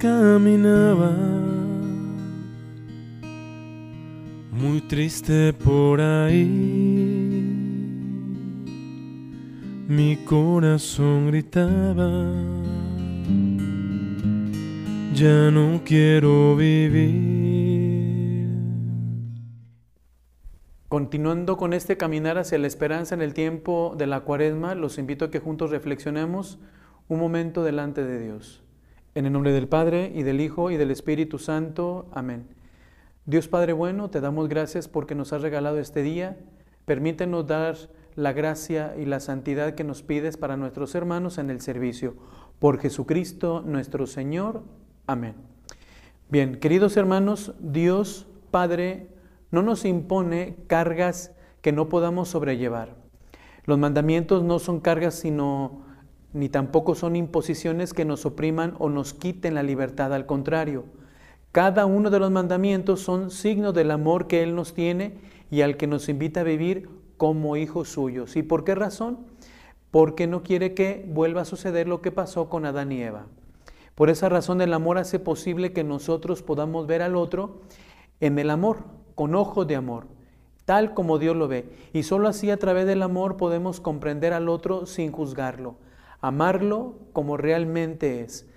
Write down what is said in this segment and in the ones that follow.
caminaba triste por ahí. Mi corazón gritaba, ya no quiero vivir. Continuando con este caminar hacia la esperanza en el tiempo de la cuaresma, los invito a que juntos reflexionemos un momento delante de Dios. En el nombre del Padre y del Hijo y del Espíritu Santo. Amén. Dios Padre bueno, te damos gracias porque nos has regalado este día. Permítenos dar la gracia y la santidad que nos pides para nuestros hermanos en el servicio. Por Jesucristo nuestro Señor. Amén. Bien, queridos hermanos, Dios Padre no nos impone cargas que no podamos sobrellevar. Los mandamientos no son cargas, sino ni tampoco son imposiciones que nos opriman o nos quiten la libertad, al contrario. Cada uno de los mandamientos son signos del amor que Él nos tiene y al que nos invita a vivir como hijos suyos. ¿Y por qué razón? Porque no quiere que vuelva a suceder lo que pasó con Adán y Eva. Por esa razón el amor hace posible que nosotros podamos ver al otro en el amor, con ojos de amor, tal como Dios lo ve. Y solo así a través del amor podemos comprender al otro sin juzgarlo amarlo como realmente es.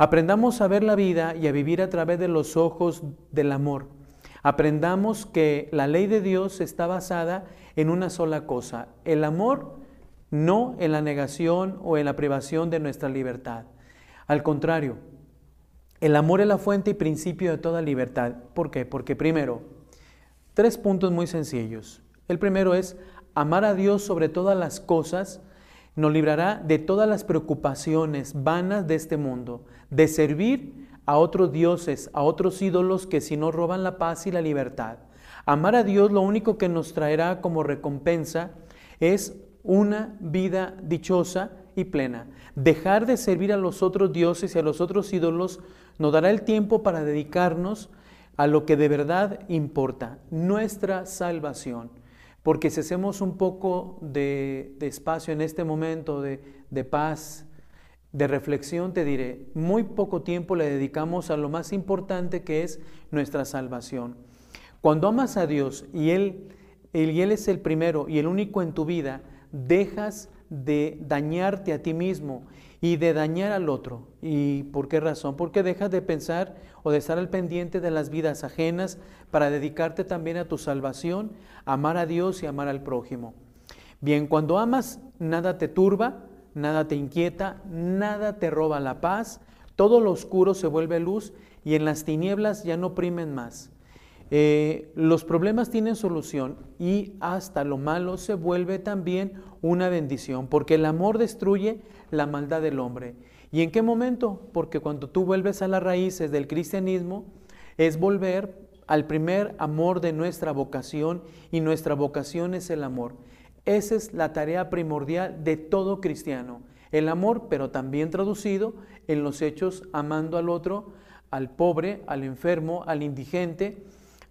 Aprendamos a ver la vida y a vivir a través de los ojos del amor. Aprendamos que la ley de Dios está basada en una sola cosa, el amor, no en la negación o en la privación de nuestra libertad. Al contrario, el amor es la fuente y principio de toda libertad. ¿Por qué? Porque primero, tres puntos muy sencillos. El primero es amar a Dios sobre todas las cosas, nos librará de todas las preocupaciones vanas de este mundo, de servir a otros dioses, a otros ídolos que si no roban la paz y la libertad. Amar a Dios lo único que nos traerá como recompensa es una vida dichosa y plena. Dejar de servir a los otros dioses y a los otros ídolos nos dará el tiempo para dedicarnos a lo que de verdad importa, nuestra salvación. Porque si hacemos un poco de, espacio en este momento de, paz, de reflexión, te diré, muy poco tiempo le dedicamos a lo más importante que es nuestra salvación. Cuando amas a Dios y Él, él, y él es el primero y el único en tu vida, dejas de dañarte a ti mismo y de dañar al otro. ¿Y por qué razón? Porque dejas de pensar o de estar al pendiente de las vidas ajenas para dedicarte también a tu salvación, amar a Dios y amar al prójimo. Bien, cuando amas, nada te turba, nada te inquieta, nada te roba la paz, todo lo oscuro se vuelve luz y en las tinieblas ya no oprimen más. Eh, los problemas tienen solución y hasta lo malo se vuelve también una bendición, porque el amor destruye la maldad del hombre. ¿Y en qué momento? Porque cuando tú vuelves a las raíces del cristianismo, es volver al primer amor de nuestra vocación y nuestra vocación es el amor. Esa es la tarea primordial de todo cristiano. El amor, pero también traducido en los hechos, amando al otro, al pobre, al enfermo, al indigente,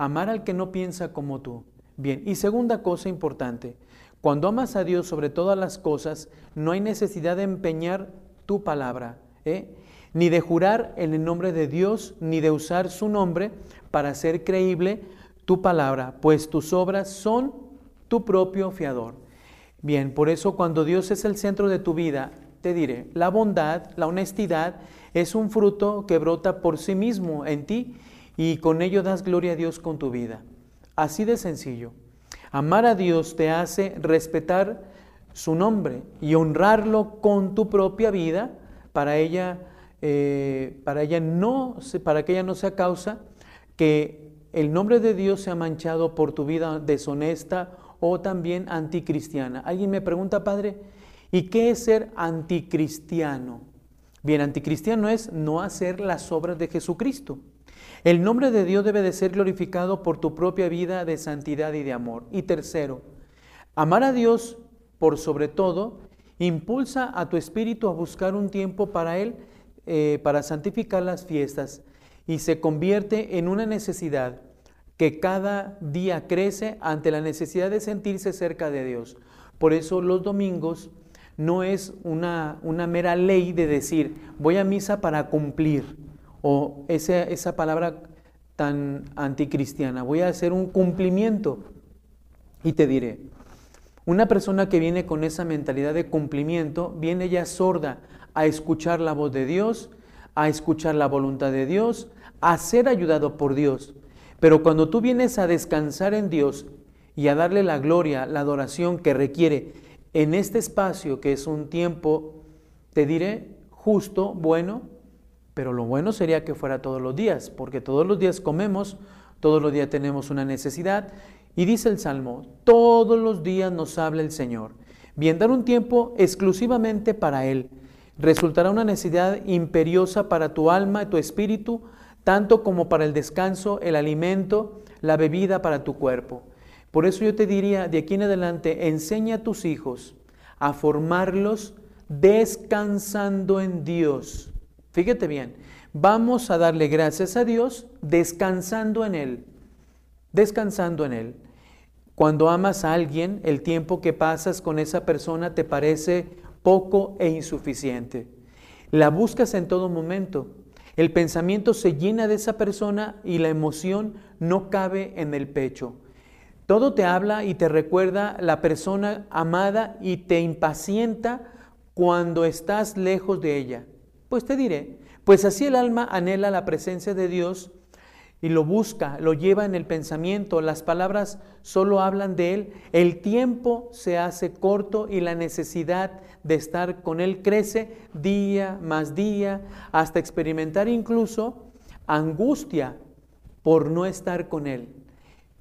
amar al que no piensa como tú. Bien, y segunda cosa importante, cuando amas a Dios sobre todas las cosas, no hay necesidad de empeñar tu palabra, ¿eh? ni de jurar en el nombre de Dios, ni de usar su nombre para hacer creíble tu palabra, pues tus obras son tu propio fiador. Bien, por eso cuando Dios es el centro de tu vida, te diré, la bondad, la honestidad es un fruto que brota por sí mismo en ti y con ello das gloria a Dios con tu vida. Así de sencillo. Amar a Dios te hace respetar su nombre y honrarlo con tu propia vida para ella, eh, para ella no, para que ella no sea causa que el nombre de Dios se ha manchado por tu vida deshonesta o también anticristiana. Alguien me pregunta, Padre, ¿y qué es ser anticristiano? Bien, anticristiano es no hacer las obras de Jesucristo. El nombre de Dios debe de ser glorificado por tu propia vida de santidad y de amor. Y tercero, amar a Dios por sobre todo impulsa a tu espíritu a buscar un tiempo para Él, eh, para santificar las fiestas y se convierte en una necesidad que cada día crece ante la necesidad de sentirse cerca de Dios. Por eso los domingos no es una, una mera ley de decir voy a misa para cumplir o esa, esa palabra tan anticristiana, voy a hacer un cumplimiento. Y te diré, una persona que viene con esa mentalidad de cumplimiento, viene ya sorda a escuchar la voz de Dios, a escuchar la voluntad de Dios, a ser ayudado por Dios. Pero cuando tú vienes a descansar en Dios y a darle la gloria, la adoración que requiere en este espacio, que es un tiempo, te diré, justo, bueno, pero lo bueno sería que fuera todos los días, porque todos los días comemos, todos los días tenemos una necesidad. Y dice el Salmo, todos los días nos habla el Señor. Bien, dar un tiempo exclusivamente para Él resultará una necesidad imperiosa para tu alma y tu espíritu, tanto como para el descanso, el alimento, la bebida para tu cuerpo. Por eso yo te diría, de aquí en adelante, enseña a tus hijos a formarlos descansando en Dios Fíjate bien, vamos a darle gracias a Dios descansando en Él, descansando en Él. Cuando amas a alguien, el tiempo que pasas con esa persona te parece poco e insuficiente. La buscas en todo momento. El pensamiento se llena de esa persona y la emoción no cabe en el pecho. Todo te habla y te recuerda la persona amada y te impacienta cuando estás lejos de ella. Pues te diré, pues así el alma anhela la presencia de Dios y lo busca, lo lleva en el pensamiento, las palabras solo hablan de Él, el tiempo se hace corto y la necesidad de estar con Él crece día más día hasta experimentar incluso angustia por no estar con Él.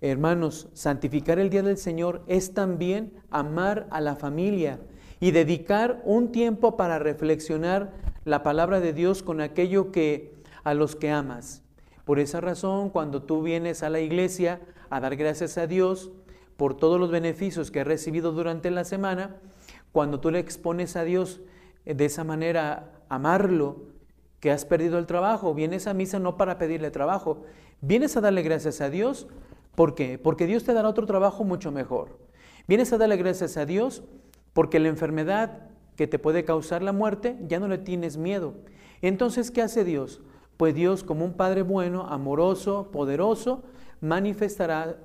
Hermanos, santificar el día del Señor es también amar a la familia y dedicar un tiempo para reflexionar la palabra de Dios con aquello que a los que amas. Por esa razón, cuando tú vienes a la iglesia a dar gracias a Dios por todos los beneficios que has recibido durante la semana, cuando tú le expones a Dios de esa manera, amarlo, que has perdido el trabajo, vienes a misa no para pedirle trabajo, vienes a darle gracias a Dios, ¿por qué? Porque Dios te dará otro trabajo mucho mejor. Vienes a darle gracias a Dios porque la enfermedad que te puede causar la muerte, ya no le tienes miedo. Entonces, ¿qué hace Dios? Pues Dios, como un Padre bueno, amoroso, poderoso, manifestará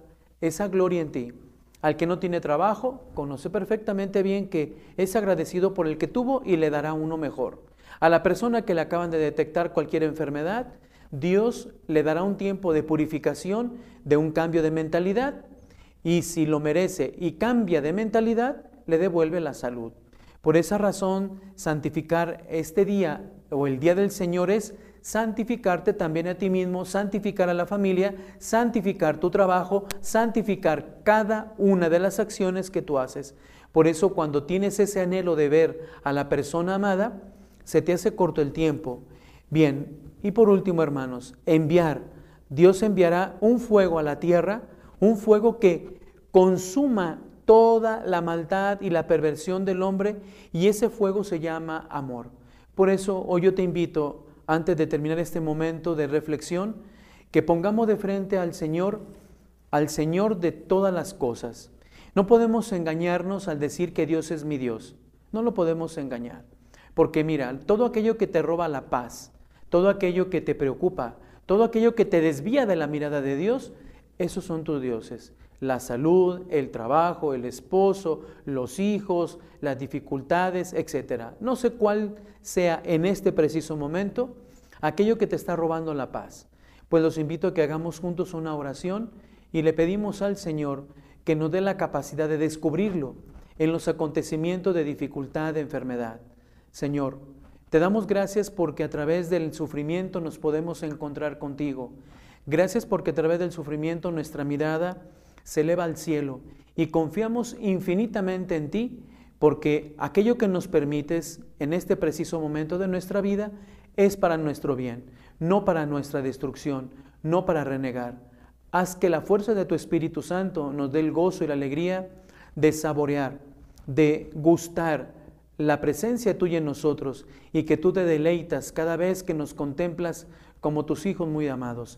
esa gloria en ti. Al que no tiene trabajo, conoce perfectamente bien que es agradecido por el que tuvo y le dará uno mejor. A la persona que le acaban de detectar cualquier enfermedad, Dios le dará un tiempo de purificación, de un cambio de mentalidad, y si lo merece y cambia de mentalidad, le devuelve la salud. Por esa razón, santificar este día o el día del Señor es santificarte también a ti mismo, santificar a la familia, santificar tu trabajo, santificar cada una de las acciones que tú haces. Por eso cuando tienes ese anhelo de ver a la persona amada, se te hace corto el tiempo. Bien, y por último, hermanos, enviar. Dios enviará un fuego a la tierra, un fuego que consuma toda la maldad y la perversión del hombre y ese fuego se llama amor. Por eso hoy yo te invito, antes de terminar este momento de reflexión, que pongamos de frente al Señor, al Señor de todas las cosas. No podemos engañarnos al decir que Dios es mi Dios. No lo podemos engañar. Porque mira, todo aquello que te roba la paz, todo aquello que te preocupa, todo aquello que te desvía de la mirada de Dios, esos son tus dioses la salud, el trabajo, el esposo, los hijos, las dificultades, etc. No sé cuál sea en este preciso momento aquello que te está robando la paz. Pues los invito a que hagamos juntos una oración y le pedimos al Señor que nos dé la capacidad de descubrirlo en los acontecimientos de dificultad, de enfermedad. Señor, te damos gracias porque a través del sufrimiento nos podemos encontrar contigo. Gracias porque a través del sufrimiento nuestra mirada se eleva al cielo y confiamos infinitamente en ti, porque aquello que nos permites en este preciso momento de nuestra vida es para nuestro bien, no para nuestra destrucción, no para renegar. Haz que la fuerza de tu Espíritu Santo nos dé el gozo y la alegría de saborear, de gustar la presencia tuya en nosotros y que tú te deleitas cada vez que nos contemplas como tus hijos muy amados.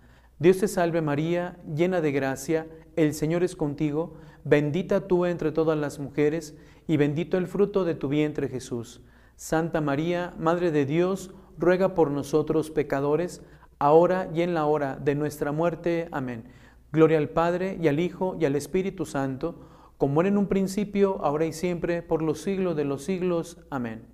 Dios te salve María, llena de gracia, el Señor es contigo, bendita tú entre todas las mujeres, y bendito el fruto de tu vientre Jesús. Santa María, Madre de Dios, ruega por nosotros pecadores, ahora y en la hora de nuestra muerte. Amén. Gloria al Padre, y al Hijo, y al Espíritu Santo, como era en un principio, ahora y siempre, por los siglos de los siglos. Amén.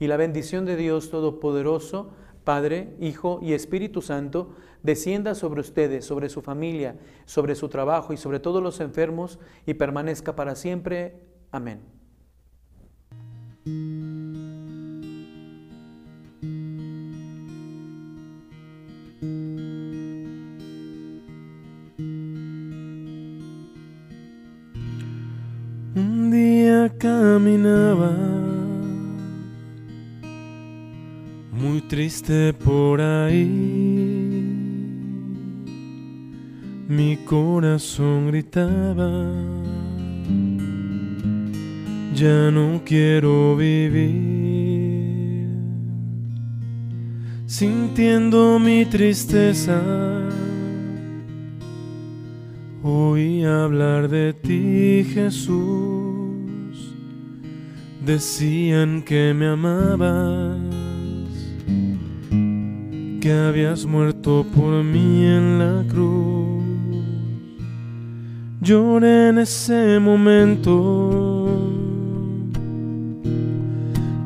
Y la bendición de Dios Todopoderoso, Padre, Hijo y Espíritu Santo, descienda sobre ustedes, sobre su familia, sobre su trabajo y sobre todos los enfermos y permanezca para siempre. Amén. Un día caminaba triste por ahí. Mi corazón gritaba, ya no quiero vivir. Sintiendo mi tristeza, oí hablar de ti, Jesús. Decían que me amabas que habías muerto por mí en la cruz. Lloré en ese momento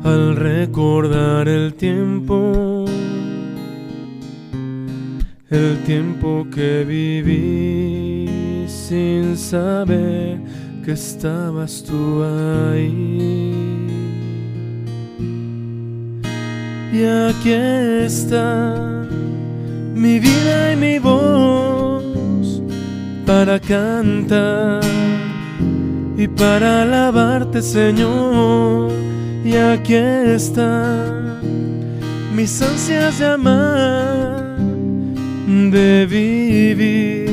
al recordar el tiempo, el tiempo que viví sin saber que estabas tú ahí. Y aquí está mi vida y mi voz para cantar y para alabarte, Señor. Y aquí está mis ansias de amar, de vivir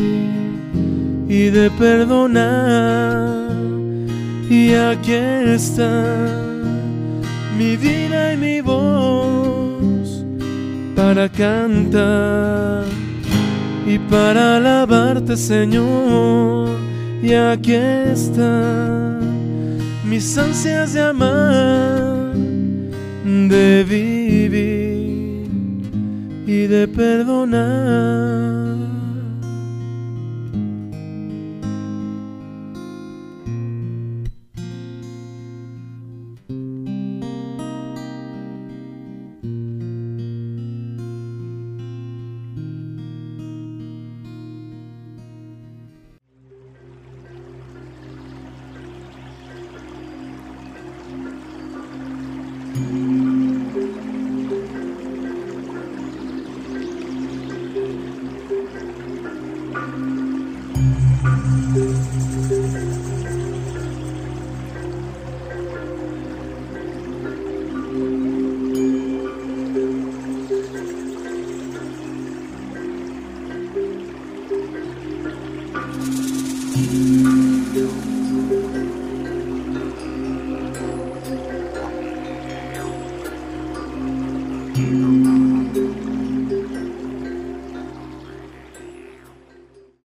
y de perdonar. Y aquí está mi vida y mi voz para cantar y para alabarte, Señor. Y aquí están mis ansias de amar, de vivir y de perdonar.